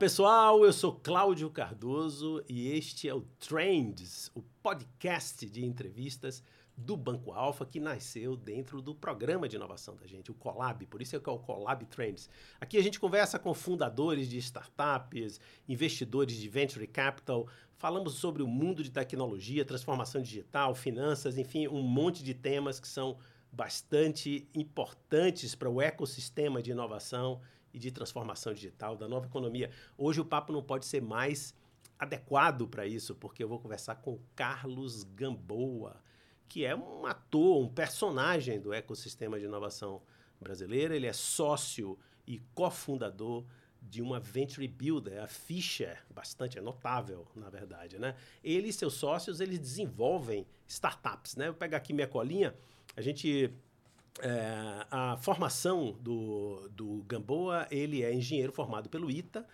Pessoal, eu sou Cláudio Cardoso e este é o Trends, o podcast de entrevistas do Banco Alfa que nasceu dentro do programa de inovação da gente, o Colab, por isso é que é o Colab Trends. Aqui a gente conversa com fundadores de startups, investidores de venture capital, falamos sobre o mundo de tecnologia, transformação digital, finanças, enfim, um monte de temas que são bastante importantes para o ecossistema de inovação e de transformação digital da nova economia. Hoje o papo não pode ser mais adequado para isso, porque eu vou conversar com Carlos Gamboa, que é um ator, um personagem do ecossistema de inovação brasileira. Ele é sócio e cofundador de uma venture builder, a Fischer, bastante notável, na verdade, né? Ele e seus sócios, eles desenvolvem startups, né? Vou pegar aqui minha colinha. A gente é, a formação do, do Gamboa, ele é engenheiro formado pelo ITA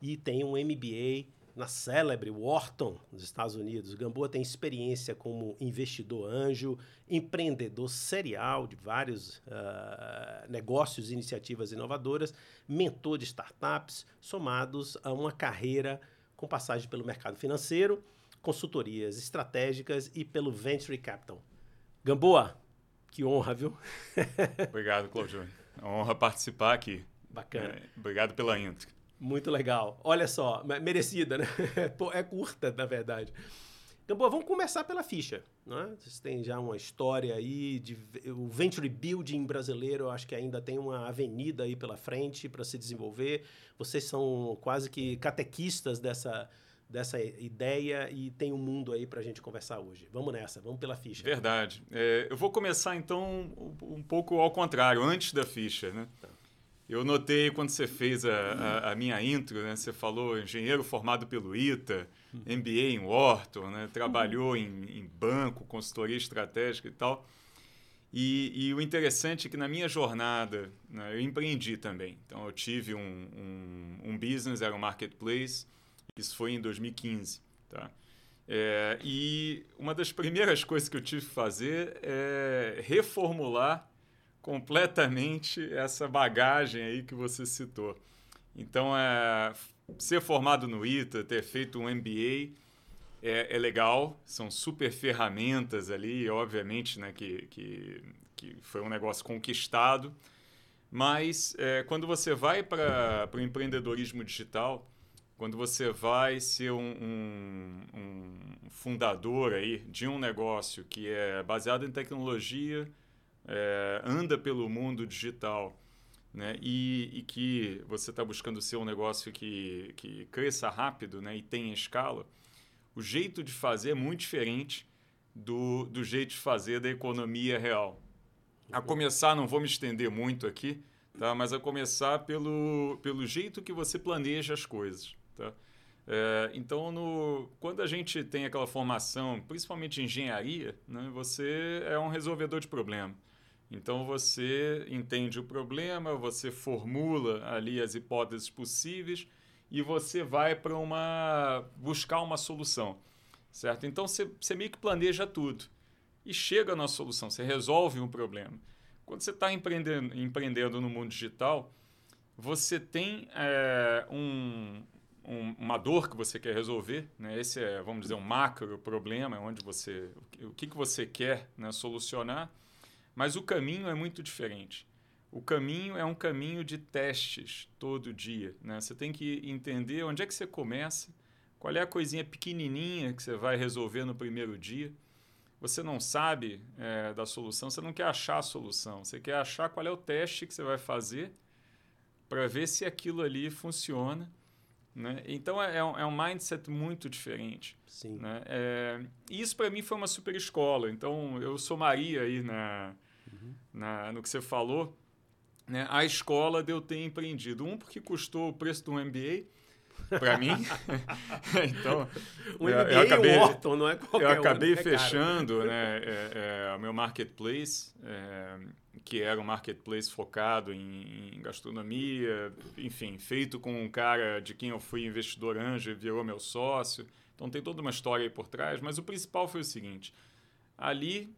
e tem um MBA na célebre Wharton, nos Estados Unidos. Gamboa tem experiência como investidor anjo, empreendedor serial de vários uh, negócios e iniciativas inovadoras, mentor de startups, somados a uma carreira com passagem pelo mercado financeiro, consultorias estratégicas e pelo venture capital. Gamboa, que honra, viu? Obrigado, Cláudio. É uma honra participar aqui. Bacana. É, obrigado pela intro. Muito legal. Olha só, merecida, né? é curta, na verdade. Então, vamos começar pela ficha. Né? Vocês têm já uma história aí de o venture building brasileiro, eu acho que ainda tem uma avenida aí pela frente para se desenvolver. Vocês são quase que catequistas dessa dessa ideia e tem um mundo aí para a gente conversar hoje. Vamos nessa, vamos pela ficha. Verdade. É, eu vou começar então um, pouco ao contrário, antes da ficha, né? Tá. Eu notei quando você fez a, a, a, minha intro, né? Você falou engenheiro formado pelo ITA, MBA em Wharton, né? Trabalhou em, em banco, consultoria estratégica e tal. E, e, o interessante é que na minha jornada, né, eu empreendi também. Então, eu tive um, um, um business, era um marketplace, isso foi em 2015, tá? É, e uma das primeiras coisas que eu tive que fazer é reformular completamente essa bagagem aí que você citou. Então, é, ser formado no ITA, ter feito um MBA é, é legal, são super ferramentas ali, obviamente, né, que, que, que foi um negócio conquistado, mas é, quando você vai para o empreendedorismo digital, quando você vai ser um, um, um, fundador aí de um negócio que é baseado em tecnologia, é, anda pelo mundo digital, né, e, e que você está buscando ser um negócio que, que cresça rápido né, e tenha escala, o jeito de fazer é muito diferente do, do jeito de fazer da economia real. A começar, não vou me estender muito aqui, tá? mas a começar pelo, pelo jeito que você planeja as coisas. Tá? É, então, no, quando a gente tem aquela formação, principalmente em engenharia, né, você é um resolvedor de problema. Então, você entende o problema, você formula ali as hipóteses possíveis e você vai para uma buscar uma solução, certo? Então, você, você meio que planeja tudo e chega na solução, você resolve um problema. Quando você está empreendendo, empreendendo no mundo digital, você tem é, um, um, uma dor que você quer resolver, né? esse é, vamos dizer, um macro problema, onde você, o que, que você quer né, solucionar, mas o caminho é muito diferente. O caminho é um caminho de testes todo dia. Né? Você tem que entender onde é que você começa, qual é a coisinha pequenininha que você vai resolver no primeiro dia. Você não sabe é, da solução, você não quer achar a solução, você quer achar qual é o teste que você vai fazer para ver se aquilo ali funciona né? Então é, é, um, é um mindset muito diferente. Sim. Né? É, e isso para mim foi uma super escola. Então eu somaria aí na, uhum. na, no que você falou né? a escola de eu ter empreendido. Um, porque custou o preço um MBA para mim. então, um eu, eu acabei, Orton, não é qualquer Eu acabei um, fechando né, é, é, o meu marketplace. Que era um marketplace focado em, em, gastronomia, enfim, feito com um cara de quem eu fui investidor anjo e virou meu sócio. Então tem toda uma história aí por trás, mas o principal foi o seguinte: ali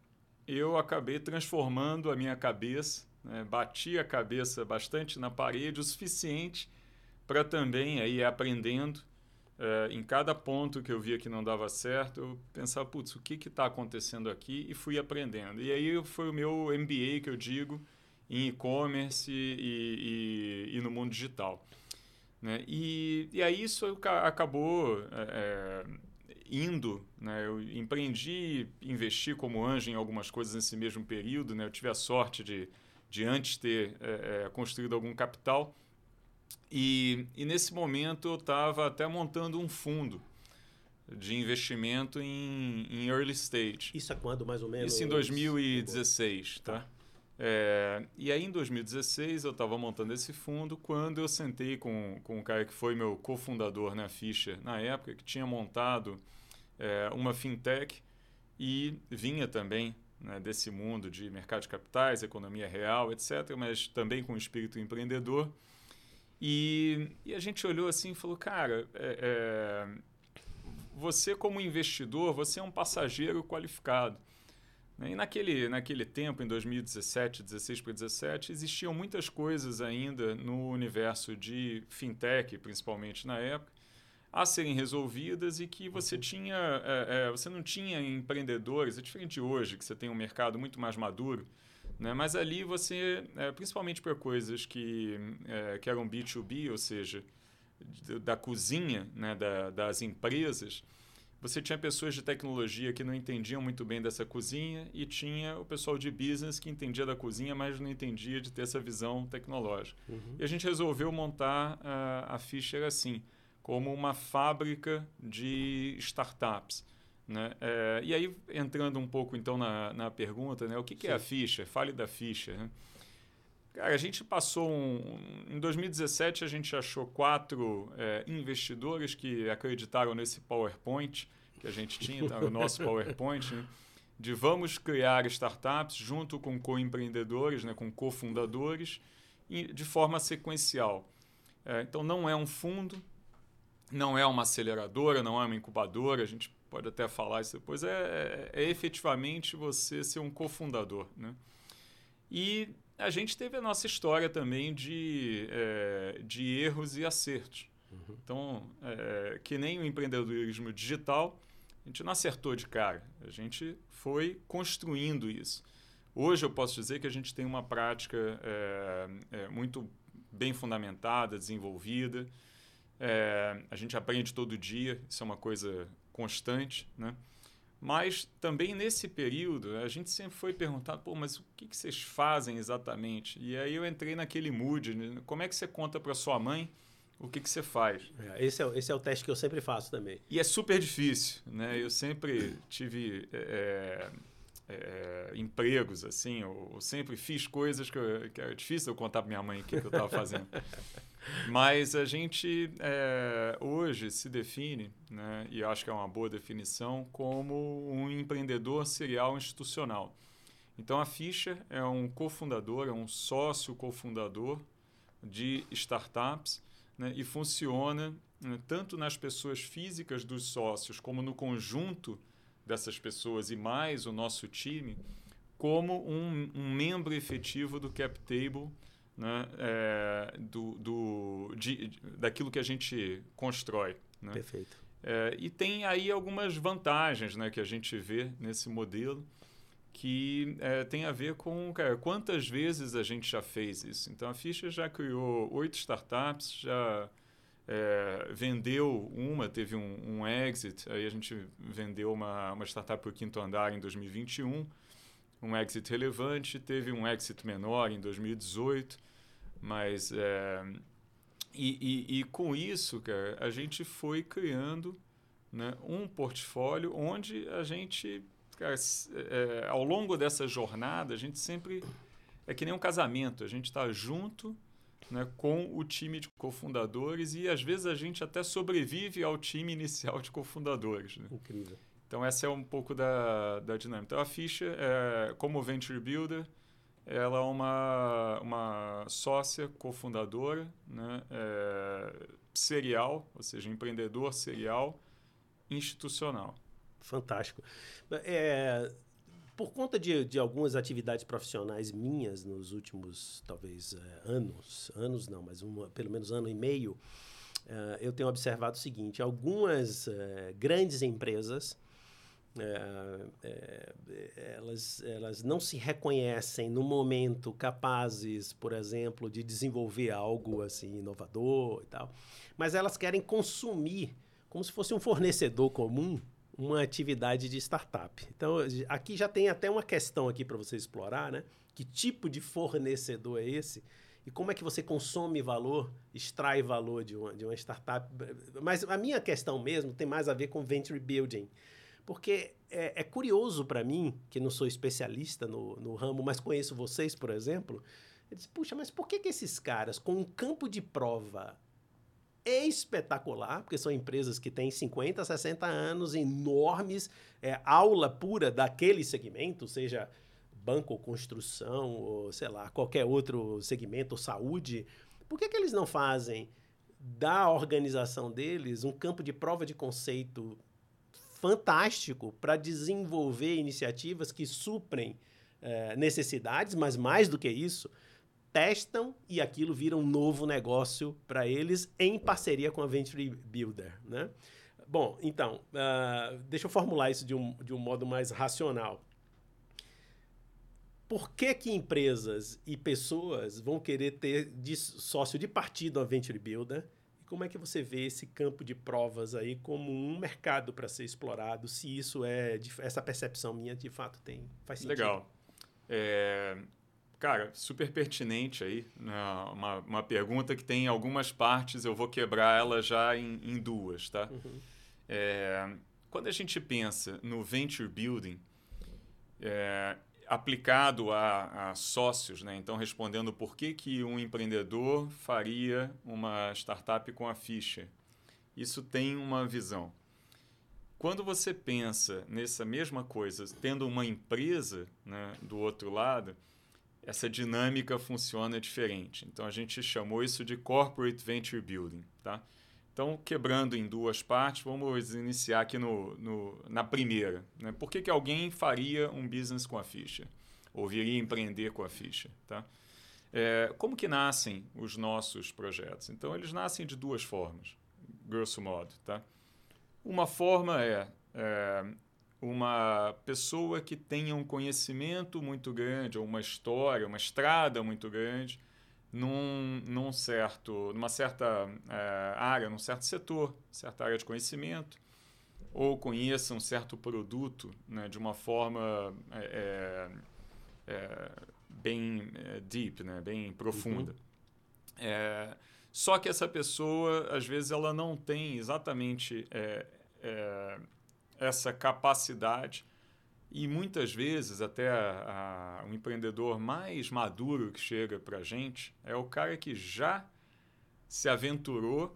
eu acabei transformando a minha cabeça, né, bati a cabeça bastante na parede o suficiente para também aí aprendendo é, em cada ponto que eu via que não dava certo, eu pensava, putz, o que está acontecendo aqui? E fui aprendendo. E aí foi o meu MBA, que eu digo, em e-commerce e, e, e, no mundo digital. Né? E, e aí isso acabou é, indo, né? eu empreendi, investi como anjo em algumas coisas nesse mesmo período, né? eu tive a sorte de, de antes ter é, construído algum capital, e, e nesse momento eu estava até montando um fundo de investimento em, em early stage. Isso é quando, mais ou menos? Isso em 2016, tá? É, e aí, em 2016, eu estava montando esse fundo quando eu sentei com, com um cara que foi meu cofundador na Fischer na época, que tinha montado é, uma fintech e vinha também né, desse mundo de mercado de capitais, economia real, etc., mas também com espírito empreendedor. E, e a gente olhou assim e falou, cara, é, é, você como investidor, você é um passageiro qualificado. E naquele, naquele tempo, em 2017, 16 para 17, existiam muitas coisas ainda no universo de fintech, principalmente na época, a serem resolvidas e que você uhum. tinha, é, é, você não tinha empreendedores, é diferente de hoje, que você tem um mercado muito mais maduro, né? Mas ali você, é, principalmente para coisas que, é, que eram B2B, ou seja, da cozinha né, da, das empresas, você tinha pessoas de tecnologia que não entendiam muito bem dessa cozinha e tinha o pessoal de business que entendia da cozinha, mas não entendia de ter essa visão tecnológica. Uhum. E a gente resolveu montar a, a Fischer assim, como uma fábrica de startups. Né? É, e aí, entrando um pouco então na, na pergunta, né? o que, que é a ficha? Fale da ficha. Né? Cara, a gente passou um, em 2017 a gente achou quatro é, investidores que acreditaram nesse PowerPoint que a gente tinha, tá? o nosso PowerPoint, né? de vamos criar startups junto com co-empreendedores, né? com cofundadores, de forma sequencial. É, então não é um fundo, não é uma aceleradora, não é uma incubadora, a gente pode até falar isso depois, é, é, é efetivamente você ser um cofundador. Né? E a gente teve a nossa história também de, é, de erros e acertos. Uhum. Então, é, que nem o empreendedorismo digital, a gente não acertou de cara, a gente foi construindo isso. Hoje eu posso dizer que a gente tem uma prática é, é muito bem fundamentada, desenvolvida. É, a gente aprende todo dia, isso é uma coisa constante, né? Mas também nesse período a gente sempre foi perguntado, pô, mas o que, que vocês fazem exatamente? E aí eu entrei naquele mood, né? como é que você conta para sua mãe o que, que você faz? É, esse, é, esse é o teste que eu sempre faço também. E é super difícil, né? Eu sempre tive é, é, é empregos, assim, eu, eu, sempre fiz coisas que, eu, que era difícil eu contar para minha mãe o que, que eu estava fazendo. Mas a gente é, hoje se define, né, e acho que é uma boa definição, como um empreendedor serial institucional. Então a Ficha é um cofundador, é um sócio cofundador de startups né, e funciona né, tanto nas pessoas físicas dos sócios como no conjunto dessas pessoas e mais o nosso time como um, um membro efetivo do CapTable né, é, do, do, de, daquilo que a gente constrói. Né? Perfeito. É, e tem aí algumas vantagens né, que a gente vê nesse modelo que é, tem a ver com cara, quantas vezes a gente já fez isso. Então a Ficha já criou oito startups, já é, vendeu uma, teve um, um, exit, aí a gente vendeu uma, uma startup para o quinto andar em 2021, um exit relevante, teve um exit menor em 2018. Mas é, e, e, e, com isso, cara, a gente foi criando né, um portfólio onde a gente, cara, é, ao longo dessa jornada, a gente sempre é que nem um casamento, a gente está junto né, com o time de cofundadores e às vezes a gente até sobrevive ao time inicial de cofundadores. Né? Incrível. Então essa é um pouco da, da dinâmica. Então a ficha, é, como Venture Builder, ela é uma, uma sócia cofundadora, né, é, serial, ou seja, empreendedor serial institucional. Fantástico. É, por conta de, de algumas atividades profissionais minhas nos últimos, talvez, é, anos, anos não, mas uma, pelo menos ano e meio, uh, eu tenho observado o seguinte: algumas uh, grandes empresas. Elas, elas não se reconhecem no momento capazes, por exemplo, de desenvolver algo assim inovador e tal, mas elas querem consumir como se fosse um fornecedor comum uma atividade de startup. Então, aqui já tem até uma questão aqui para você explorar, né? Que tipo de fornecedor é esse? E como é que você consome valor, extrai valor de uma, de uma startup? Mas a minha questão mesmo tem mais a ver com venture building. Porque é, é curioso para mim, que não sou especialista no, no ramo, mas conheço vocês, por exemplo. Eu disse, puxa, mas por que, que esses caras, com um campo de prova espetacular, porque são empresas que têm 50, 60 anos, enormes, é, aula pura daquele segmento, seja banco ou construção, ou sei lá, qualquer outro segmento, saúde. Por que, que eles não fazem da organização deles um campo de prova de conceito fantástico para desenvolver iniciativas que suprem é, necessidades, mas mais do que isso, testam e aquilo vira um novo negócio para eles em parceria com a Venture Builder, né? Bom, então, uh, deixa eu formular isso de um, de um modo mais racional. Por que, que empresas e pessoas vão querer ter de sócio de partido a Venture Builder? Como é que você vê esse campo de provas aí como um mercado para ser explorado? Se isso é essa percepção minha de fato tem faz sentido? Legal. É, Cara, super pertinente aí. Né? Uma, uma pergunta que tem algumas partes, eu vou quebrar ela já em, em duas, tá? Uhum. É, quando a gente pensa no venture building, é, aplicado a, a, sócios, né? então respondendo por que, que um empreendedor faria uma startup com a ficha, isso tem uma visão. Quando você pensa nessa mesma coisa, tendo uma empresa né, do outro lado, essa dinâmica funciona diferente. Então a gente chamou isso de corporate venture building, tá? Então, quebrando em duas partes, vamos iniciar aqui no, no na primeira. Né? Por que, que alguém faria um business com a ficha? Ou viria empreender com a ficha? Tá? É, como que nascem os nossos projetos? Então, eles nascem de duas formas, grosso modo. Tá? Uma forma é, é uma pessoa que tenha um conhecimento muito grande, ou uma história, uma estrada muito grande, num, num certo, numa certa é, área, num certo setor, certa área de conhecimento, ou conheça um certo produto né, de uma forma é, é, bem deep, né, bem profunda. Uhum. só que essa pessoa, às vezes, ela não tem exatamente essa capacidade e muitas vezes até a, a, o empreendedor mais maduro que chega para a gente é o cara que já se aventurou,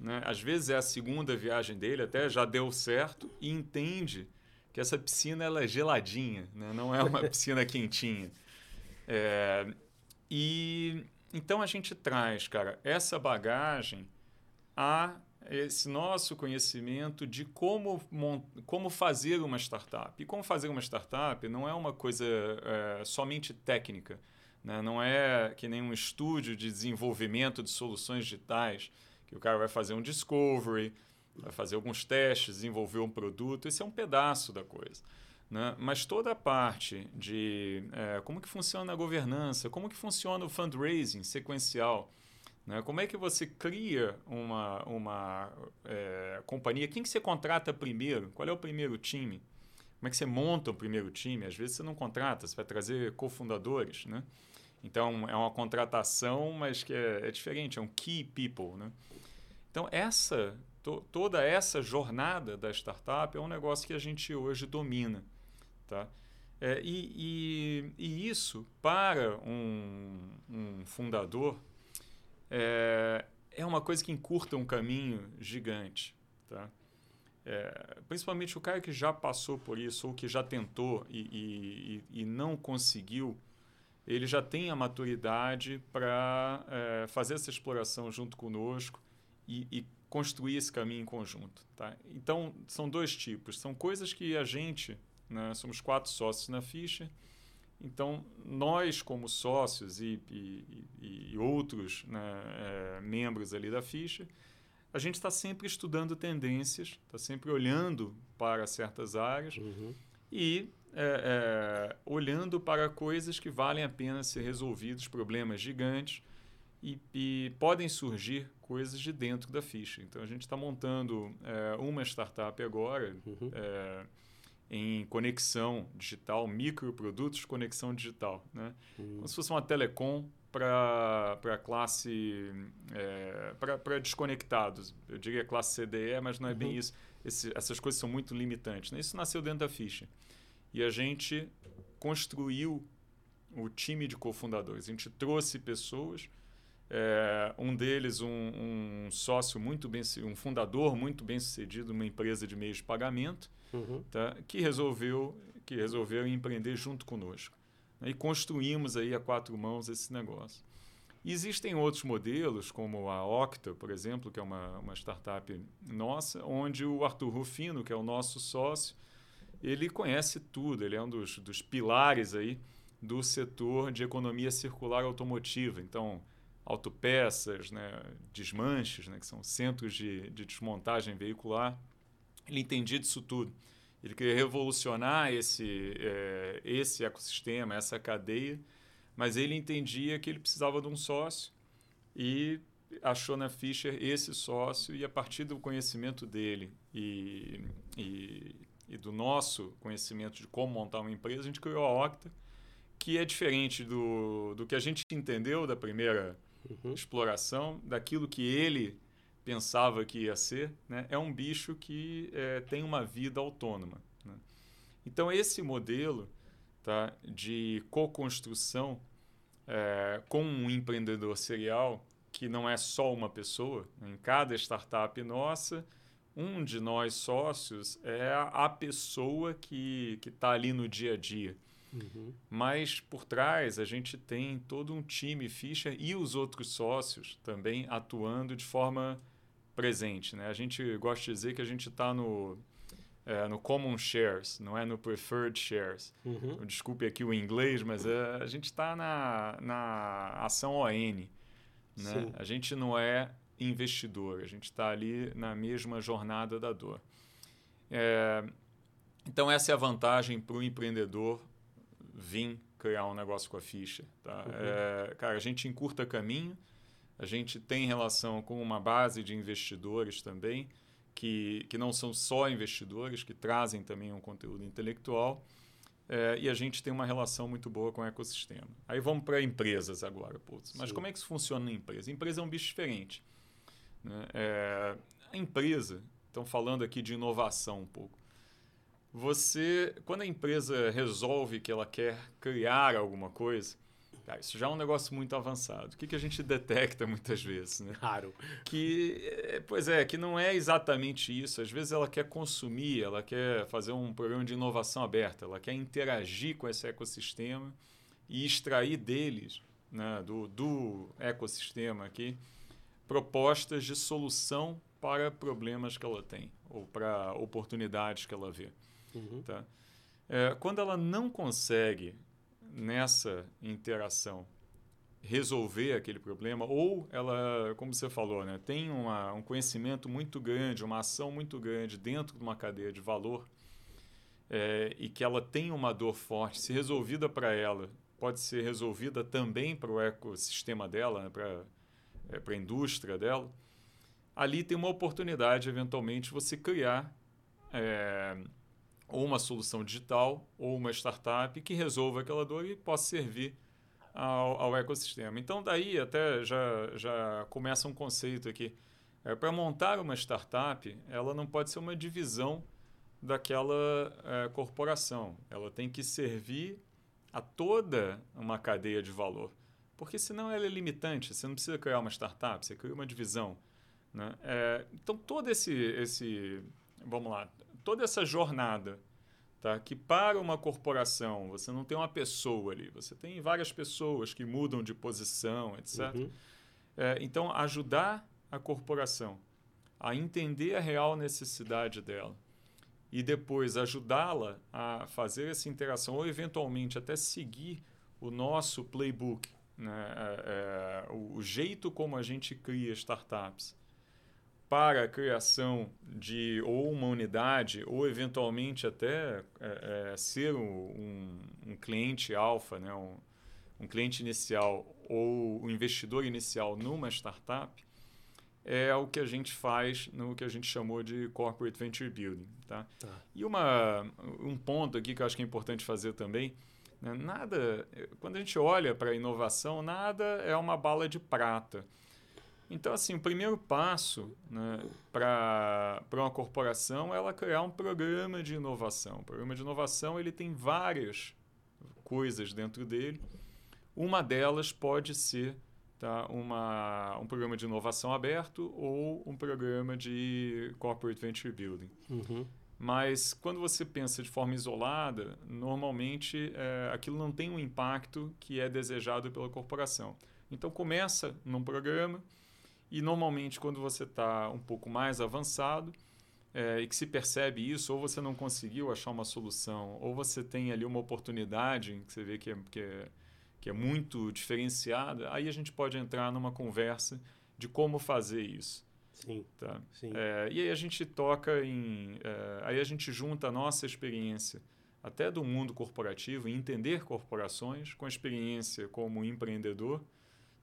né? às vezes é a segunda viagem dele, até já deu certo e entende que essa piscina ela é geladinha, né? não é uma piscina quentinha. É, e então a gente traz, cara, essa bagagem a esse nosso conhecimento de como, como fazer uma startup. E como fazer uma startup não é uma coisa é, somente técnica. Né? Não é que nem um estúdio de desenvolvimento de soluções digitais, que o cara vai fazer um discovery, vai fazer alguns testes, desenvolver um produto. Esse é um pedaço da coisa. Né? Mas toda a parte de é, como que funciona a governança, como que funciona o fundraising sequencial? Como é que você cria uma, uma é, companhia? Quem que você contrata primeiro? Qual é o primeiro time? Como é que você monta o primeiro time? Às vezes você não contrata, você vai trazer cofundadores, né? Então, é uma contratação, mas que é, é diferente, é um key people, né? Então, essa, to, toda essa jornada da startup é um negócio que a gente hoje domina, tá? É, e, e, e, isso, para um, um fundador, é, é uma coisa que encurta um caminho gigante. Tá? É, principalmente o cara que já passou por isso ou que já tentou e, e, e não conseguiu, ele já tem a maturidade para é, fazer essa exploração junto conosco e, e, construir esse caminho em conjunto. Tá? Então, são dois tipos. São coisas que a gente, né? somos quatro sócios na ficha. Então, nós, como sócios e, e, e outros né, é, membros ali da ficha, a gente está sempre estudando tendências, está sempre olhando para certas áreas uhum. e é, é, olhando para coisas que valem a pena ser resolvidas, problemas gigantes, e, e podem surgir coisas de dentro da ficha. Então, a gente está montando é, uma startup agora uhum. Em conexão digital, microprodutos de conexão digital. Né? Uhum. Como se fosse uma telecom para a classe, é, para desconectados. Eu diria classe CDE, mas não é uhum. bem isso. Esse, essas coisas são muito limitantes. Né? Isso nasceu dentro da ficha. E a gente construiu o time de cofundadores. A gente trouxe pessoas é, um deles, um, um, sócio muito bem, um fundador muito bem sucedido uma empresa de meios de pagamento, uhum. tá, que resolveu que resolveu empreender junto conosco. Né, e construímos aí a quatro mãos esse negócio. E existem outros modelos, como a Octa, por exemplo, que é uma, uma startup nossa, onde o Arthur Rufino, que é o nosso sócio, ele conhece tudo, ele é um dos, dos pilares aí do setor de economia circular automotiva. Então, autopeças, né, desmanches, né, que são centros de, de desmontagem veicular. Ele entendia disso tudo. Ele queria revolucionar esse, é, esse ecossistema, essa cadeia, mas ele entendia que ele precisava de um sócio e achou na Fischer esse sócio e a partir do conhecimento dele e, e, e do nosso conhecimento de como montar uma empresa, a gente criou a Octa, que é diferente do, do que a gente entendeu da primeira uhum. exploração daquilo que ele pensava que ia ser, né? é um bicho que é, tem uma vida autônoma. Né? Então, esse modelo tá, de co-construção é, com um empreendedor serial, que não é só uma pessoa, né? em cada startup nossa, um de nós sócios é a pessoa que está ali no dia a dia. Uhum. Mas por trás a gente tem todo um time Fischer e os outros sócios também atuando de forma presente. Né? A gente gosta de dizer que a gente está no, é, no Common Shares, não é no Preferred Shares. Uhum. Desculpe aqui o inglês, mas é, a gente está na, na ação ON. Né? A gente não é investidor, a gente está ali na mesma jornada da dor. É, então, essa é a vantagem para o empreendedor vim criar um negócio com a ficha. Tá? Uhum. É, cara, a gente encurta caminho, a gente tem relação com uma base de investidores também, que, que não são só investidores, que trazem também um conteúdo intelectual. É, e a gente tem uma relação muito boa com o ecossistema. Aí vamos para empresas agora. Putz. Mas Sim. como é que isso funciona na empresa? A empresa é um bicho diferente. Né? É, a empresa, estão falando aqui de inovação um pouco. Você, quando a empresa resolve que ela quer criar alguma coisa, cara, isso já é um negócio muito avançado. O que, que a gente detecta muitas vezes, né? Claro. Que, é, pois é, que não é exatamente isso. Às vezes ela quer consumir, ela quer fazer um programa de inovação aberta, ela quer interagir com esse ecossistema e extrair deles, né, do, do ecossistema aqui, propostas de solução para problemas que ela tem ou para oportunidades que ela vê. Uhum. Tá? É, quando ela não consegue, nessa interação, resolver aquele problema, ou ela, como você falou, né, tem uma, um conhecimento muito grande, uma ação muito grande dentro de uma cadeia de valor, é, e que ela tem uma dor forte, se resolvida para ela, pode ser resolvida também para o ecossistema dela, né, para é, a indústria dela, ali tem uma oportunidade, eventualmente, você criar é, ou uma solução digital ou uma startup que resolva aquela dor e possa servir ao, ao ecossistema. Então, daí até já, já começa um conceito aqui. É, Para montar uma startup, ela não pode ser uma divisão daquela é, corporação. Ela tem que servir a toda uma cadeia de valor. Porque senão ela é limitante. Você não precisa criar uma startup, você cria uma divisão. Né? É, então, todo esse, esse, vamos lá, toda essa jornada, tá? que para uma corporação você não tem uma pessoa ali, você tem várias pessoas que mudam de posição, etc. Uhum. É, então, ajudar a corporação a entender a real necessidade dela e depois ajudá-la a fazer essa interação ou eventualmente até seguir o nosso playbook, né? É, é, o, o jeito como a gente cria startups para a criação de ou uma unidade ou eventualmente até é, é, ser um, um, cliente alfa, né? um, um cliente inicial ou o um investidor inicial numa startup, é o que a gente faz no que a gente chamou de corporate venture building, tá? tá. E uma um ponto aqui que eu acho que é importante fazer também, né? nada, quando a gente olha para a inovação, nada é uma bala de prata. Então, assim, o primeiro passo né, para uma corporação é ela criar um programa de inovação. O programa de inovação ele tem várias coisas dentro dele. Uma delas pode ser tá, uma, um programa de inovação aberto ou um programa de corporate venture building. Uhum. Mas quando você pensa de forma isolada, normalmente é, aquilo não tem um impacto que é desejado pela corporação. Então começa num programa e normalmente, quando você está um pouco mais avançado é, e que se percebe isso, ou você não conseguiu achar uma solução, ou você tem ali uma oportunidade que você vê que é, que é, que é muito diferenciada, aí a gente pode entrar numa conversa de como fazer isso. Sim. Tá? Sim. É, e aí a gente toca em. É, aí a gente junta a nossa experiência até do mundo corporativo, em entender corporações, com a experiência como empreendedor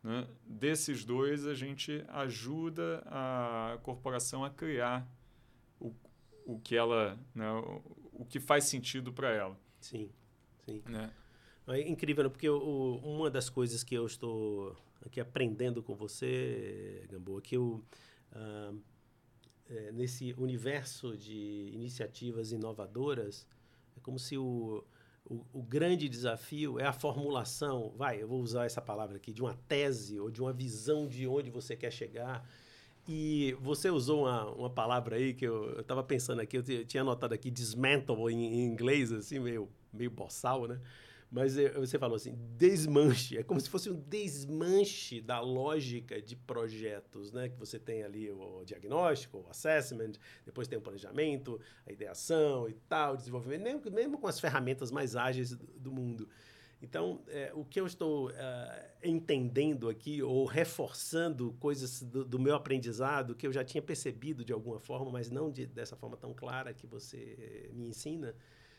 né? Desses dois, a gente ajuda a corporação a criar o, o que ela, né? o, o que faz sentido para ela. Sim, sim. Né? É incrível, né? porque o, uma das coisas que eu estou aqui aprendendo com você, Gamboa, que eu, ah, é, nesse universo de iniciativas inovadoras, é como se o, o, o, grande desafio é a formulação, vai, eu vou usar essa palavra aqui, de uma tese ou de uma visão de onde você quer chegar. E você usou uma, uma palavra aí que eu estava pensando aqui, eu tinha anotado aqui, dismantle em, em inglês, assim, meio, meio boçal, né? Mas eh, você falou assim, desmanche. É como se fosse um desmanche da lógica de projetos, né? Que você tem ali o diagnóstico, o assessment, depois tem o planejamento, a ideação e tal, desenvolvimento, mesmo, mesmo com as ferramentas mais ágeis do mundo. Então, é, o que eu estou é, entendendo aqui, ou reforçando coisas do, do, meu aprendizado, que eu já tinha percebido de alguma forma, mas não de, dessa forma tão clara que você me ensina,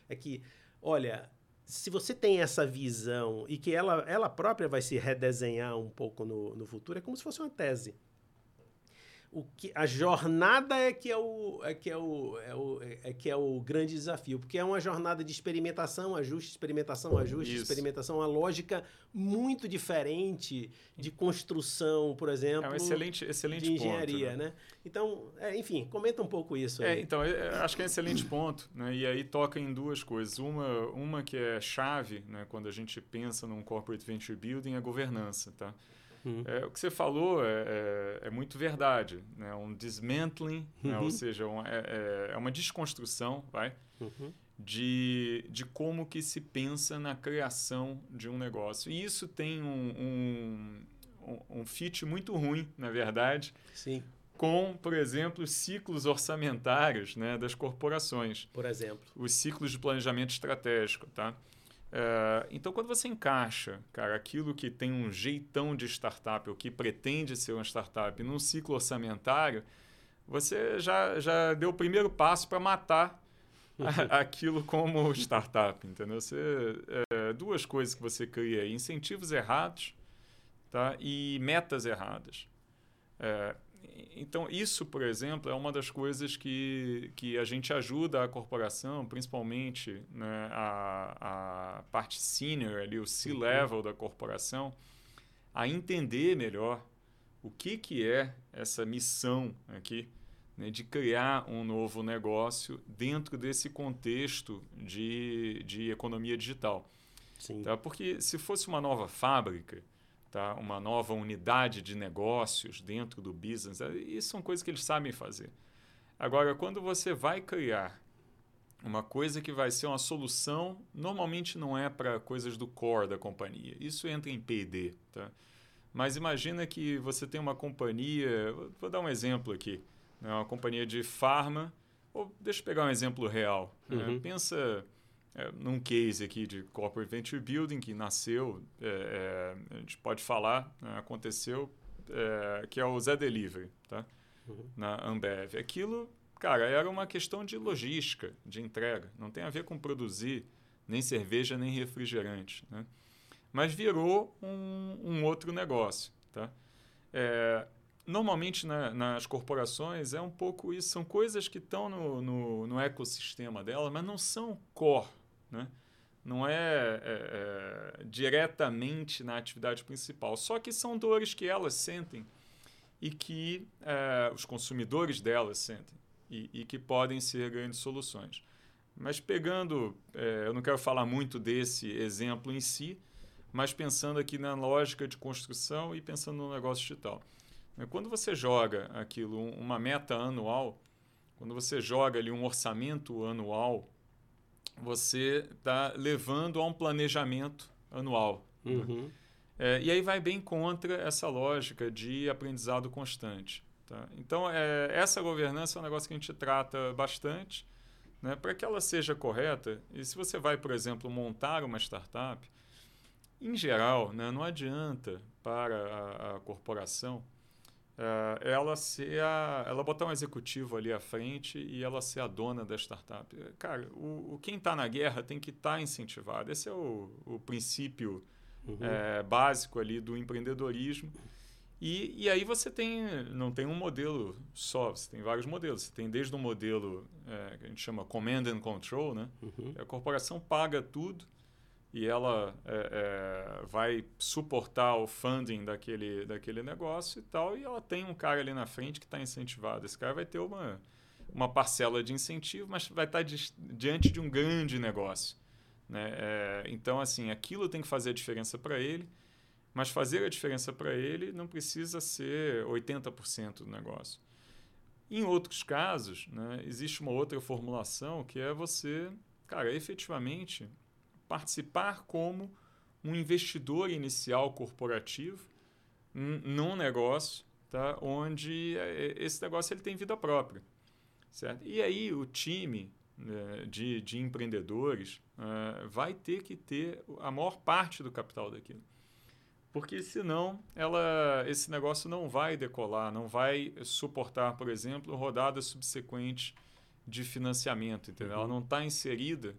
é que, olha, se você tem essa visão e que ela, ela própria vai se redesenhar um pouco no, no futuro, é como se fosse uma tese. O que, a jornada é que é o, é que é o, é o, é que é o grande desafio, porque é uma jornada de experimentação, ajuste, experimentação, ajuste, Isso. experimentação, uma lógica muito diferente de construção, por exemplo. É um excelente, excelente de engenharia, ponto, né? né? Então, é, enfim, comenta um pouco isso. É, então, é, acho que é um excelente ponto, né? E aí toca em duas coisas. Uma, uma que é chave, né? Quando a gente pensa num corporate venture building, é a governança, tá? Uhum. É, o que você falou é, é, é muito verdade. Né? Um dismantling, uhum. né? ou uhum. seja, um, é, é, é, uma desconstrução vai, uhum. de, de como que se pensa na criação de um negócio. E isso tem um, um, um fit muito ruim, na verdade, Sim. com, por exemplo, os ciclos orçamentários né, das corporações. Por exemplo. Os ciclos de planejamento estratégico. Tá? É, então, quando você encaixa, cara, aquilo que tem um jeitão de startup, ou que pretende ser uma startup, num ciclo orçamentário, você já, já deu o primeiro passo para matar aquilo como startup, entendeu? Você, é, duas coisas que você cria, incentivos errados tá? e metas erradas. É, então, isso, por exemplo, é uma das coisas que, que a gente ajuda a corporação, principalmente né, a, a parte senior, ali, o C-level uhum. da corporação, a entender melhor o que, que é essa missão aqui né, de criar um novo negócio dentro desse contexto de, de economia digital. Sim. Tá? Porque se fosse uma nova fábrica, tá? uma nova unidade de negócios dentro do business. É, isso são coisas que eles sabem fazer. Agora, quando você vai criar uma coisa que vai ser uma solução, normalmente não é para coisas do core da companhia. Isso entra em P&D. Tá? Mas imagina que você tem uma companhia, vou dar um exemplo aqui, né? uma companhia de farma Ou, deixa eu pegar um exemplo real. Né? Uhum. pensa é, num case aqui de Corporate Venture Building que nasceu, é, é, a gente pode falar, né, aconteceu, é, que é o Zé Delivery, tá? Uhum. na Ambev. Aquilo, cara, era uma questão de logística, de entrega. Não tem a ver com produzir nem cerveja, nem refrigerante. Né? Mas virou um, um outro negócio. Tá? É, normalmente na, nas corporações é um pouco isso. São coisas que estão no, no, no ecossistema dela, mas não são core né? Não é, é, é, diretamente na atividade principal. Só que são dores que elas sentem e que é, os consumidores delas sentem e, e, que podem ser grandes soluções. Mas pegando, é, eu não quero falar muito desse exemplo em si, mas pensando aqui na lógica de construção e pensando no negócio digital. Quando você joga aquilo, uma meta anual, quando você joga ali um orçamento anual você está levando a um planejamento anual. Né? Uhum. É, e aí vai bem contra essa lógica de aprendizado constante. Tá? Então, é, essa governança é um negócio que a gente trata bastante né, para que ela seja correta. E se você vai, por exemplo, montar uma startup, em geral, né, não adianta para a, a corporação uh, ela ser a, ela botar um executivo ali à frente e ela ser a dona da startup. Cara, o, o quem está na guerra tem que estar tá incentivado. Esse é o, o princípio uhum. é, básico ali do empreendedorismo. E, e aí você tem, não tem um modelo só, você tem vários modelos. Você tem desde um modelo é, que a gente chama Command and Control, né? Uhum. A corporação paga tudo, e ela é, é, vai suportar o funding daquele, daquele negócio e tal, e ela tem um cara ali na frente que está incentivado. Esse cara vai ter uma, uma parcela de incentivo, mas vai estar tá di diante de um grande negócio. Né? É, então, assim, aquilo tem que fazer a diferença para ele, mas fazer a diferença para ele não precisa ser 80% do negócio. Em outros casos, né, existe uma outra formulação que é você, cara, efetivamente participar como um investidor inicial corporativo num negócio, tá? onde é, esse negócio ele tem vida própria. Certo? E aí o time né, de, de empreendedores uh, vai ter que ter a maior parte do capital daquilo. Porque senão ela, esse negócio não vai decolar, não vai suportar, por exemplo, rodadas subsequentes de financiamento. Entendeu? Uhum. Ela não está inserida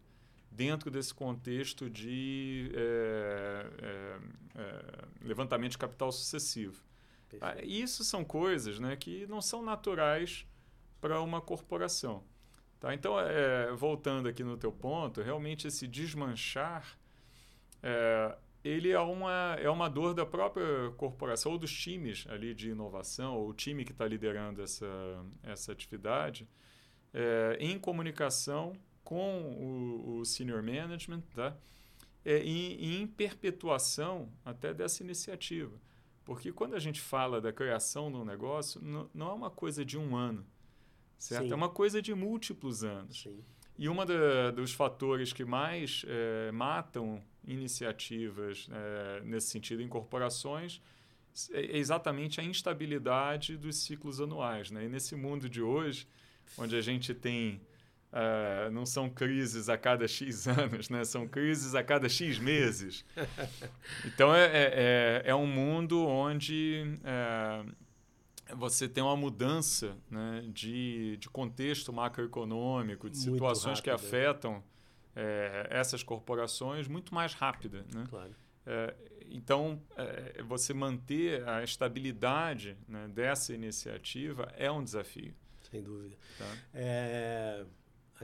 dentro desse contexto de é, levantamento de capital sucessivo. Perfeito. Isso são coisas né, que não são naturais para uma corporação. Tá? Então, é, voltando aqui no teu ponto, realmente esse desmanchar é, ele é uma, é uma dor da própria corporação ou dos times ali de inovação, ou o time que está liderando essa, essa atividade, é, em comunicação com o, o senior management, tá? É, em, em perpetuação até dessa iniciativa. Porque quando a gente fala da criação de um negócio, não, é uma coisa de um ano, certo? Sim. É uma coisa de múltiplos anos. Sim. E um dos fatores que mais é, matam iniciativas é, nesse sentido em corporações é exatamente a instabilidade dos ciclos anuais. Né? E nesse mundo de hoje, onde a gente tem Uh, não são crises a cada X anos, né? são crises a cada X meses. Então, é, é, é, é um mundo onde é, você tem uma mudança né, de, de contexto macroeconômico, de muito situações que afetam é, essas corporações muito mais rápida. Né? Claro. É, então, você manter a estabilidade né, dessa iniciativa é um desafio. Sem dúvida. Tá? É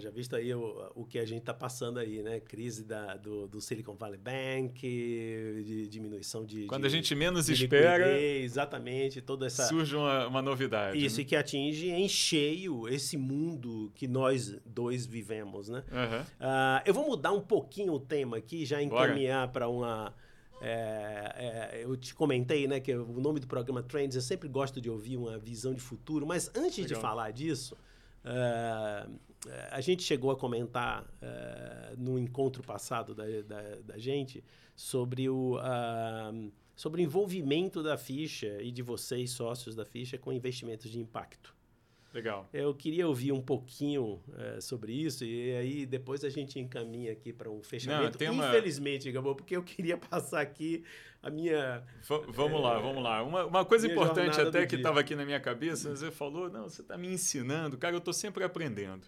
já visto aí o, o que a gente está passando aí, né? Crise da, do, do Silicon Valley Bank, de diminuição de. Quando de, a gente menos espera. Exatamente, toda essa. Surge uma, uma novidade. Isso, né? e que atinge em cheio esse mundo que nós dois vivemos, né? Uhum. Uh, eu vou mudar um pouquinho o tema aqui, já encaminhar para uma. É, é, eu te comentei, né, que o nome do programa Trends, eu sempre gosto de ouvir uma visão de futuro, mas antes Legal. de falar disso, uh, a gente chegou a comentar uh, no encontro passado da, da, da gente sobre o, uh, sobre o envolvimento da ficha e de vocês, sócios da ficha, com investimentos de impacto. Legal. Eu queria ouvir um pouquinho é, sobre isso e aí depois a gente encaminha aqui para um fechamento. Não, uma... Infelizmente, Gabo, porque eu queria passar aqui a minha. V vamos é, lá, vamos lá. Uma, uma coisa importante até que estava aqui na minha cabeça, você falou, não, você está me ensinando. Cara, eu estou sempre aprendendo.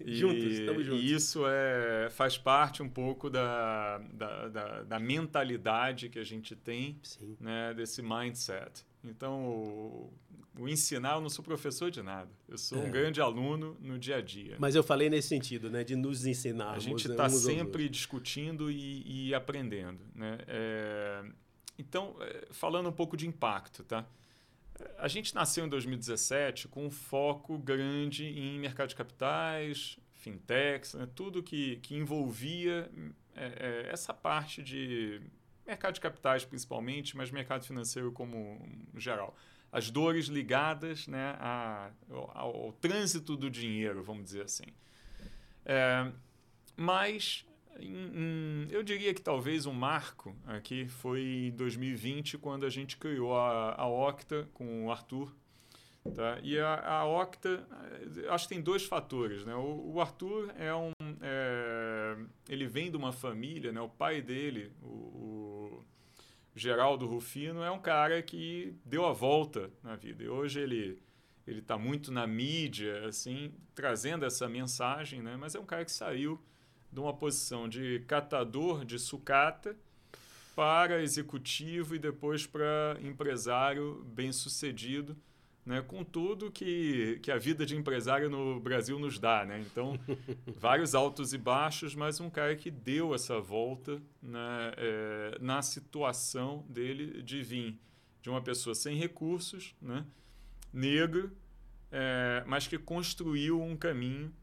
E, juntos, estamos juntos. E isso é, faz parte um pouco da, da, da, da mentalidade que a gente tem, né, desse mindset. Então, o, o, ensinar, eu não sou professor de nada. Eu sou é. um grande aluno no dia a dia. Mas eu falei nesse sentido, né, de nos ensinar. A gente está sempre discutindo e, e aprendendo. Né? É, então, é, falando um pouco de impacto, tá? A gente nasceu em 2017 com um foco grande em mercado de capitais, fintechs, né? tudo que, que envolvia é, é, essa parte de mercado de capitais principalmente, mas mercado financeiro como geral. As dores ligadas né, a, ao, ao, trânsito do dinheiro, vamos dizer assim. É, mas eu diria que talvez um marco aqui foi em 2020, quando a gente criou a, a Octa com o Arthur. Tá? E a, a Octa, eh, acho que tem dois fatores. Né? O, o Arthur é um. É, ele vem de uma família, né? o pai dele, o, o Geraldo Rufino, é um cara que deu a volta na vida. E hoje ele ele está muito na mídia, assim, trazendo essa mensagem, né? mas é um cara que saiu de uma posição de catador de sucata para executivo e depois para empresário bem-sucedido, né, com tudo que, que a vida de empresário no Brasil nos dá. Né? Então, vários altos e baixos, mas um cara que deu essa volta né, é, na situação dele de vir de uma pessoa sem recursos, né, negro, é, mas que construiu um caminho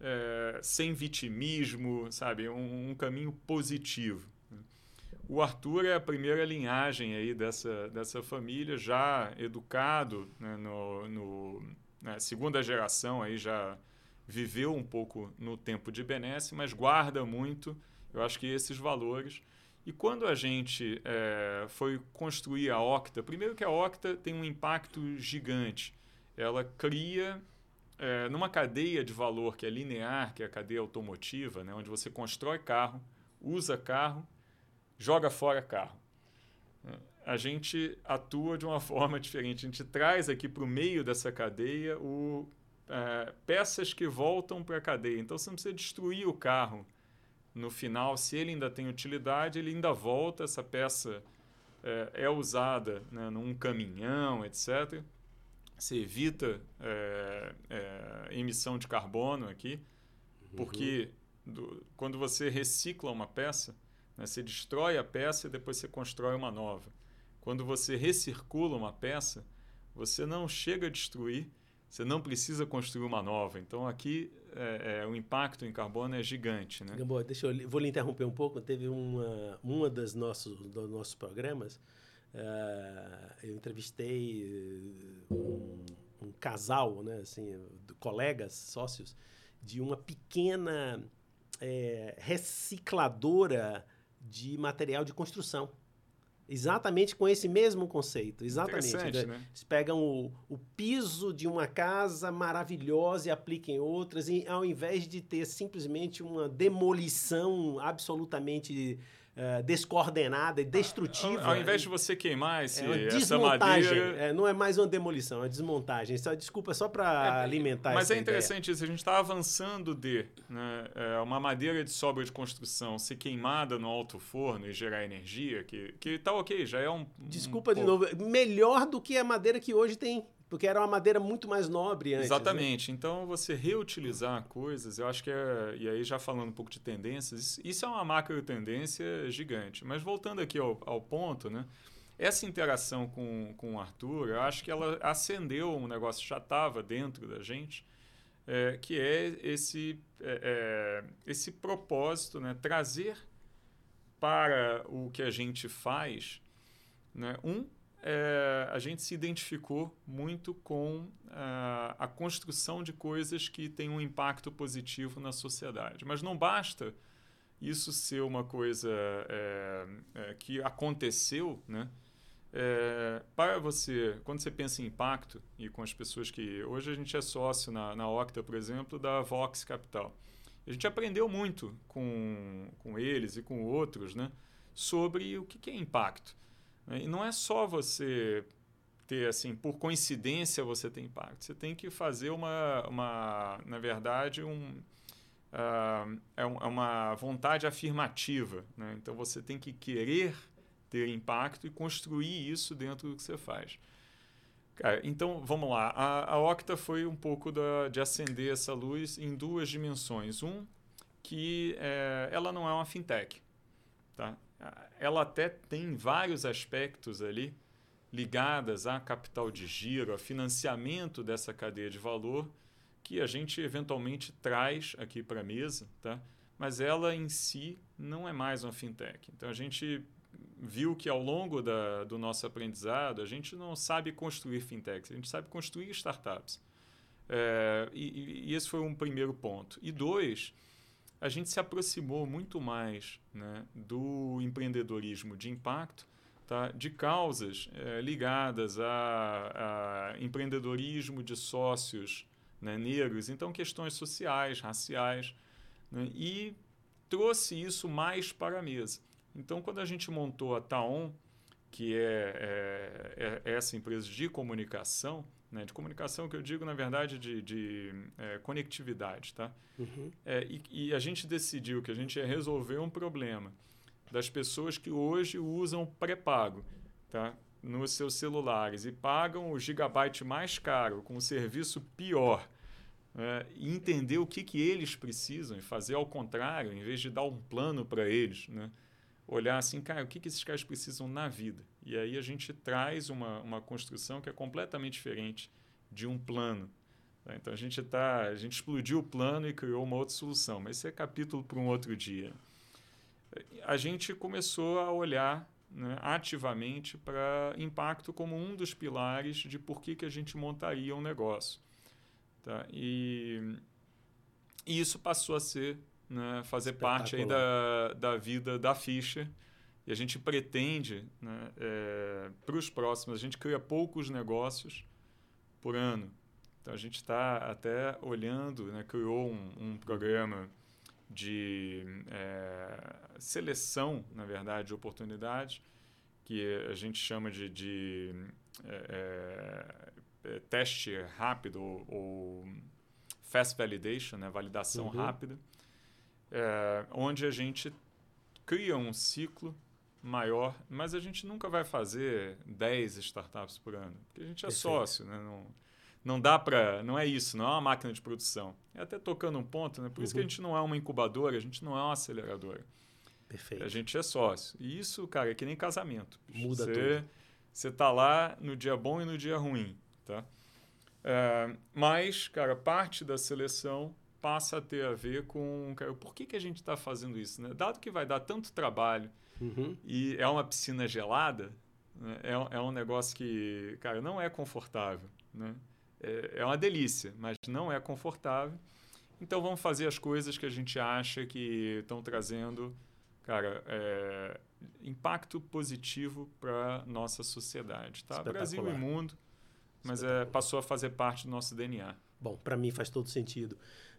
é, sem vitimismo, sabe? Um, um, caminho positivo. O Arthur é a primeira linhagem aí dessa, dessa família, já educado né, no, no né, segunda geração, aí já viveu um pouco no tempo de Benesse, mas guarda muito, eu acho que esses valores. E quando a gente é, foi construir a Octa, primeiro que a Octa tem um impacto gigante. Ela cria é, numa cadeia de valor que é linear, que é a cadeia automotiva, né, onde você constrói carro, usa carro, joga fora carro. A gente atua de uma forma diferente. A gente traz aqui para o meio dessa cadeia o, é, peças que voltam para a cadeia. Então você não precisa destruir o carro no final. Se ele ainda tem utilidade, ele ainda volta. Essa peça é, é usada né, num caminhão, etc você evita é, é, emissão de carbono aqui, uhum. porque do, quando você recicla uma peça, né, você destrói a peça e depois você constrói uma nova. Quando você recircula uma peça, você não chega a destruir, você não precisa construir uma nova. Então aqui é, é, o impacto em carbono é gigante. Né? Gamboa, deixa eu vou lhe interromper um pouco. Teve uma, uma das nossos, dos nossos programas Uh, eu entrevistei um, um, casal, né, assim, colegas, sócios, de uma pequena é, recicladora de material de construção. Exatamente com esse mesmo conceito. Exatamente. Né? Eles pegam o, o, piso de uma casa maravilhosa e aplicam em outras, e ao invés de ter simplesmente uma demolição absolutamente uh, descoordenada e destrutiva. Ao, ao invés de você queimar esse, é essa madeira... É, não é mais uma demolição, é uma desmontagem. Só, desculpa, só para é, alimentar Mas é interessante ideia. isso, a gente está avançando de né, é, uma madeira de sobra de construção ser queimada no alto forno e gerar energia, que, que tá ok, já é um... Desculpa um de novo, melhor do que a madeira que hoje tem porque era uma madeira muito mais nobre antes. Né? Exatamente. Né? Então, você reutilizar coisas, eu acho que é. E aí, já falando um pouco de tendências, isso é uma macro tendência gigante. Mas voltando aqui ao, ao ponto, né? Essa interação com, com o Arthur, eu acho que ela acendeu um negócio que já estava dentro da gente, é, que é esse, é, é, esse propósito, né? trazer para o que a gente faz né? um é, a gente se identificou muito com a, a construção de coisas que têm um impacto positivo na sociedade. Mas não basta isso ser uma coisa é, é, que aconteceu, né? É, para você, quando você pensa em impacto, e com as pessoas que. Hoje a gente é sócio na, na Octa, por exemplo, da Vox Capital. A gente aprendeu muito com, com eles e com outros né, sobre o que é impacto. Né? E não é só você ter, assim, por coincidência você tem impacto. Você tem que fazer uma, uma na verdade, um, uh, é, um, é uma vontade afirmativa. Né? Então você tem que querer ter impacto e construir isso dentro do que você faz. Cara, então, vamos lá. A, a Octa foi um pouco da, de acender essa luz em duas dimensões. Um, que é, ela não é uma fintech. Tá? Ela até tem vários aspectos ali ligadas a capital de giro, a financiamento dessa cadeia de valor, que a gente eventualmente traz aqui para a mesa, tá? mas ela em si não é mais uma fintech. Então, a gente viu que ao longo da, do nosso aprendizado, a gente não sabe construir fintechs, a gente sabe construir startups. É, e, e, esse foi um primeiro ponto. E dois, a gente se aproximou muito mais né, do empreendedorismo de impacto, tá, de causas é, ligadas a, a, empreendedorismo de sócios né, negros, então questões sociais, raciais, né, e trouxe isso mais para a mesa. Então, quando a gente montou a Taon, que é, é, é essa empresa de comunicação, né, de comunicação que eu digo, na verdade, de, de é, conectividade, tá? Uhum. É, e, e, a gente decidiu que a gente ia resolver um problema das pessoas que hoje usam pré-pago, tá? Nos seus celulares e pagam o gigabyte mais caro com o serviço pior. Né? e entender o que, que eles precisam e fazer ao contrário, em vez de dar um plano para eles, né? Olhar assim, cara, o que, que esses caras precisam na vida? E aí a gente traz uma, uma construção que é completamente diferente de um plano. Tá? Então a gente tá, a gente explodiu o plano e criou uma outra solução, mas esse é capítulo para um outro dia. A gente começou a olhar né, ativamente para impacto como um dos pilares de por que, que a gente montaria um negócio. Tá? E, e isso passou a ser né, fazer parte aí da, da vida da ficha. E a gente pretende, né, é, para os próximos, a gente cria poucos negócios por ano. Então a gente está até olhando, né, criou um, um programa de é, seleção, na verdade, de oportunidades, que a gente chama de, de é, é, é teste rápido ou, ou, fast validation, né, validação uhum. rápida é, onde a gente cria um ciclo maior, mas a gente nunca vai fazer 10 startups por ano, porque a gente é Perfeito. sócio, né? Não, não dá para, não é isso, não é uma máquina de produção. É até tocando um ponto, né? Por uhum. isso que a uhum. gente não é uma incubadora, a gente não é uma aceleradora. Perfeito. A gente é sócio. E isso, cara, é que nem casamento. Muda você, tudo. Você tá lá no dia bom e no dia ruim, tá? É, mas, cara, parte da seleção passa a ter a ver com cara, por que, que a gente está fazendo isso. Né? Dado que vai dar tanto trabalho uhum. e é uma piscina gelada, né? é, é um negócio que, cara, não é confortável. Né? É, é uma delícia, mas não é confortável. Então vamos fazer as coisas que a gente acha que estão trazendo, cara, é, impacto positivo para nossa sociedade, tá? Brasil e mundo, mas é, passou a fazer parte do nosso DNA. Bom, para mim faz todo sentido.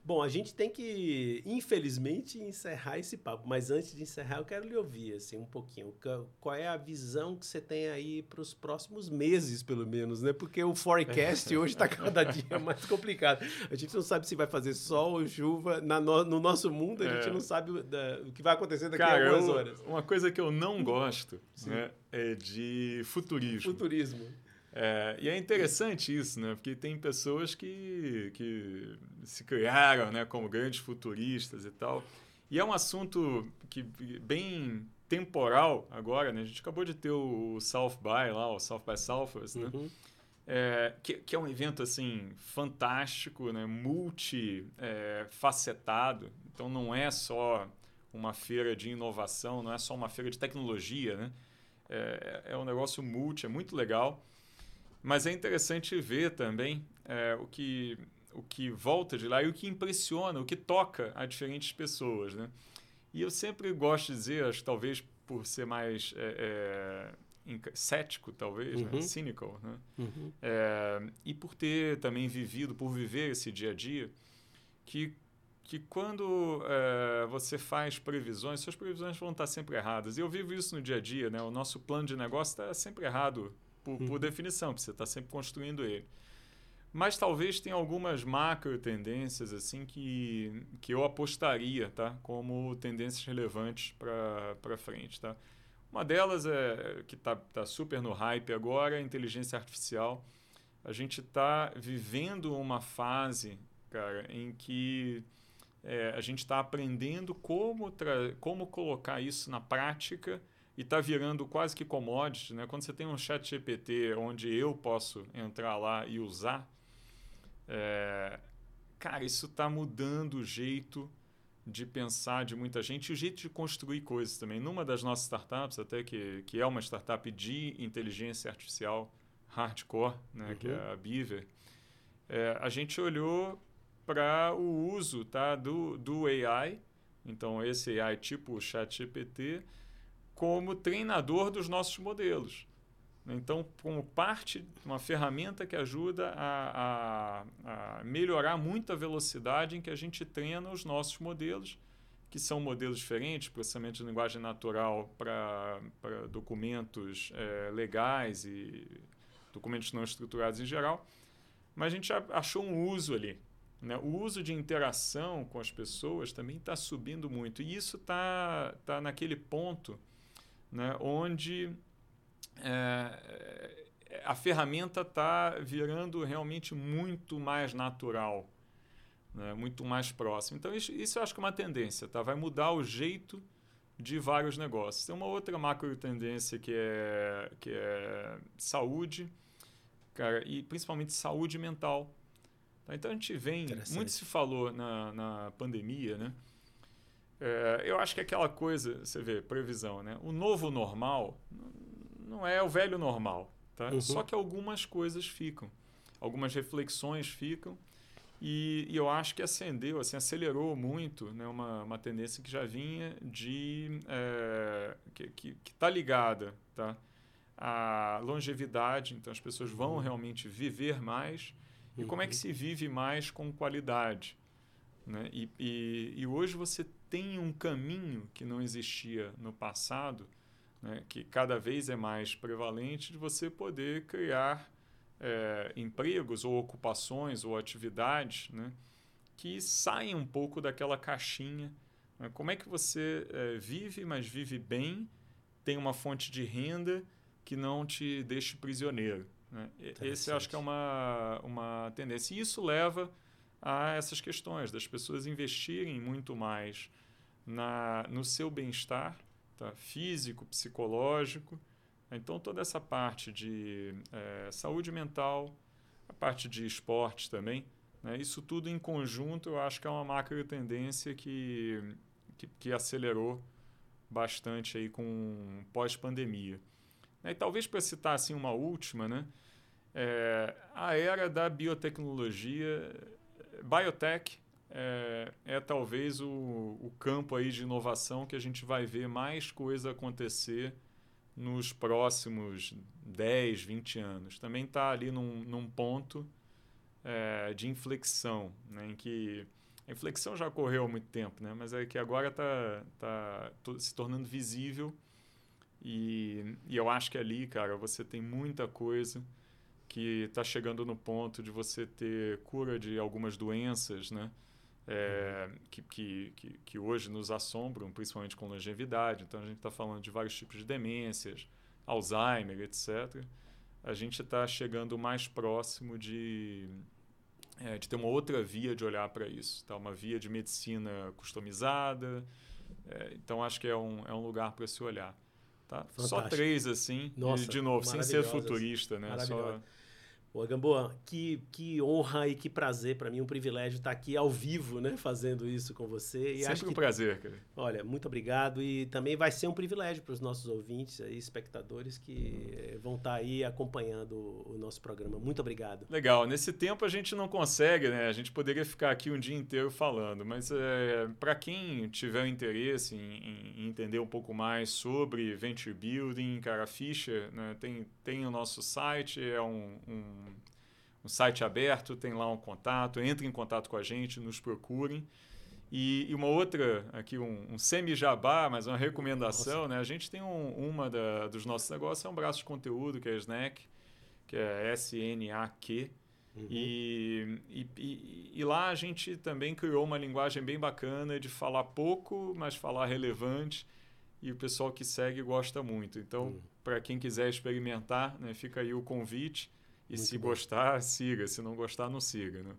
Bom, a gente tem que, infelizmente, encerrar esse papo. Mas antes de encerrar, eu quero lhe ouvir assim, um pouquinho. Qual é a visão que você tem aí para os próximos meses, pelo menos, né? Porque o forecast hoje está cada dia mais complicado. A gente não sabe se vai fazer sol ou chuva. Na no, no nosso mundo, a gente é. não sabe o, da, o, que vai acontecer daqui Cara, a algumas eu, horas. Uma coisa que eu não gosto né, é de futurismo. Futurismo. É, e é interessante isso, né? Porque tem pessoas que, que se criaram né, como grandes futuristas e tal. E é um assunto que bem temporal agora, né? A gente acabou de ter o South by lá, o South by Southwest, né? Uhum. É, que, que, é um evento assim fantástico, né? multifacetado. É, então não é só uma feira de inovação, não é só uma feira de tecnologia, né? É, é um negócio multi, é muito legal. Mas é interessante ver também é, o, que, o que volta de lá e o que impressiona, o que toca a diferentes pessoas. Né? E eu sempre gosto de dizer, acho talvez por ser mais é, é, cético, talvez, né? uhum. né? cynical, né? Uhum. É, e por ter também vivido, por viver esse dia a dia, que, que quando é, você faz previsões, suas previsões vão estar sempre erradas. E eu vivo isso no dia a dia, né? O nosso plano de negócio está sempre errado por, uhum. por definição, porque você está sempre construindo ele. Mas talvez tenha algumas macro tendências assim que, que eu apostaria tá? como tendências relevantes para frente. Tá? Uma delas é que está tá super no hype agora, a inteligência artificial. A gente está vivendo uma fase, cara, em que é, a gente está aprendendo como, como colocar isso na prática e está virando quase que commodity. Né? Quando você tem um chat GPT onde eu posso entrar lá e usar, é, cara, isso está mudando o jeito de pensar de muita gente e o jeito de construir coisas também. Numa das nossas startups, até que, que é uma startup de inteligência artificial hardcore, né, uhum. que é uhum. a Beaver, é, a gente olhou para o uso tá, do, do AI, então esse AI tipo ChatGPT, como treinador dos nossos modelos. Então, como parte, uma ferramenta que ajuda a, a, a, melhorar muito a velocidade em que a gente treina os nossos modelos, que são modelos diferentes, processamento de linguagem natural para documentos é, legais e documentos não estruturados em geral. Mas a gente achou um uso ali. Né? O uso de interação com as pessoas também está subindo muito. E isso está tá naquele ponto né, onde é, a ferramenta está virando realmente muito mais natural, né? muito mais próximo. Então, isso, isso eu acho que é uma tendência, tá? vai mudar o jeito de vários negócios. Tem uma outra macro tendência que é, que é saúde, cara, e principalmente saúde mental. Tá? Então a gente vem, muito se falou na, na pandemia, né? É, eu acho que é aquela coisa, você vê, previsão, né? O novo normal não é o velho normal. Tá? Uhum. Só que algumas coisas ficam, algumas reflexões ficam. E, e, eu acho que acendeu, assim, acelerou muito né, uma, uma tendência que já vinha de. É, que está ligada tá, à longevidade, então as pessoas vão uhum. realmente viver mais. Uhum. E como é que uhum. se vive mais com qualidade? Né? E, e, e hoje você tem um caminho que não existia no passado né, que cada vez é mais prevalente, de você poder criar é, empregos ou ocupações ou atividades né, que saem um pouco daquela caixinha. Né? Como é que você é, vive, mas vive bem, tem uma fonte de renda que não te deixe prisioneiro? Né? Esse acho que é uma, uma tendência. E isso leva a essas questões das pessoas investirem muito mais na, no seu bem-estar tá? físico, psicológico. Então, toda essa parte de é, saúde mental, a parte de esporte também, né? isso tudo em conjunto eu acho que é uma macro tendência que, que, que acelerou bastante aí com pós-pandemia. E talvez para citar assim uma última, né? É, a era da biotecnologia, biotech é, é talvez o, o, campo aí de inovação que a gente vai ver mais coisa acontecer nos próximos 10, 20 anos. Também está ali num, num ponto é, de inflexão, né, em que a inflexão já ocorreu há muito tempo, né, mas é que agora está tá, tá se tornando visível e, e eu acho que ali, cara, você tem muita coisa que está chegando no ponto de você ter cura de algumas doenças, né? É, que, que, que, hoje nos assombram, principalmente com longevidade. Então, a gente está falando de vários tipos de demências, Alzheimer, etc. A gente está chegando mais próximo de, é, de ter uma outra via de olhar para isso, tá? uma via de medicina customizada. É, então, acho que é um, é um lugar para se olhar. Tá? Só três, assim, Nossa, e, de novo, sem ser futurista. Né? Só Ô, Gamboa, que, que honra e que prazer para mim, um privilégio estar aqui ao vivo, né, fazendo isso com você. E Sempre acho um que, prazer, cara. Olha, muito obrigado e também vai ser um privilégio para os nossos ouvintes e espectadores que eh, vão estar aí acompanhando o nosso programa. Muito obrigado. Legal. Nesse tempo a gente não consegue, né? A gente poderia ficar aqui um dia inteiro falando, mas é, para quem tiver interesse em, em, entender um pouco mais sobre Venture Building, cara, a Fischer né, tem, tem o nosso site, é um, um um site aberto, tem lá um contato, entre em contato com a gente, nos procurem. E, e uma outra, aqui um, um semi-jabá, mas uma recomendação, né? A gente tem um, uma da, dos nossos negócios, é um braço de conteúdo, que é a Snack, que é S-N-A-Q. Uhum. E, e, e, lá a gente também criou uma linguagem bem bacana de falar pouco, mas falar relevante. E o pessoal que segue gosta muito. Então, uhum. para quem quiser experimentar, né, fica aí o convite. E Muito se bom. gostar, siga. Se não gostar, não siga. Né?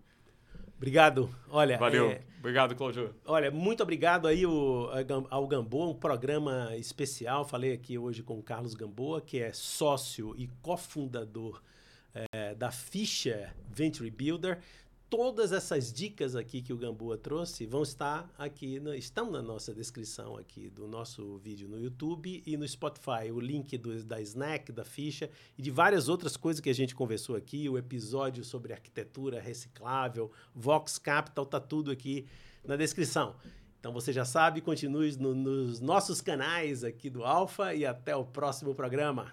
Obrigado. Olha, Valeu. É... Obrigado, Claudio. Olha, muito obrigado aí ao Gamboa, um programa especial. Falei aqui hoje com o Carlos Gamboa, que é sócio e cofundador é, da Fischer Venture Builder todas essas dicas aqui que o Gamboa trouxe vão estar aqui, estão na nossa descrição aqui do nosso vídeo no YouTube e no Spotify. O link do, da Snack, da ficha e de várias outras coisas que a gente conversou aqui, o episódio sobre arquitetura reciclável, Vox Capital, tá tudo aqui na descrição. Então você já sabe, continue no, nos nossos canais aqui do Alfa e até o próximo programa.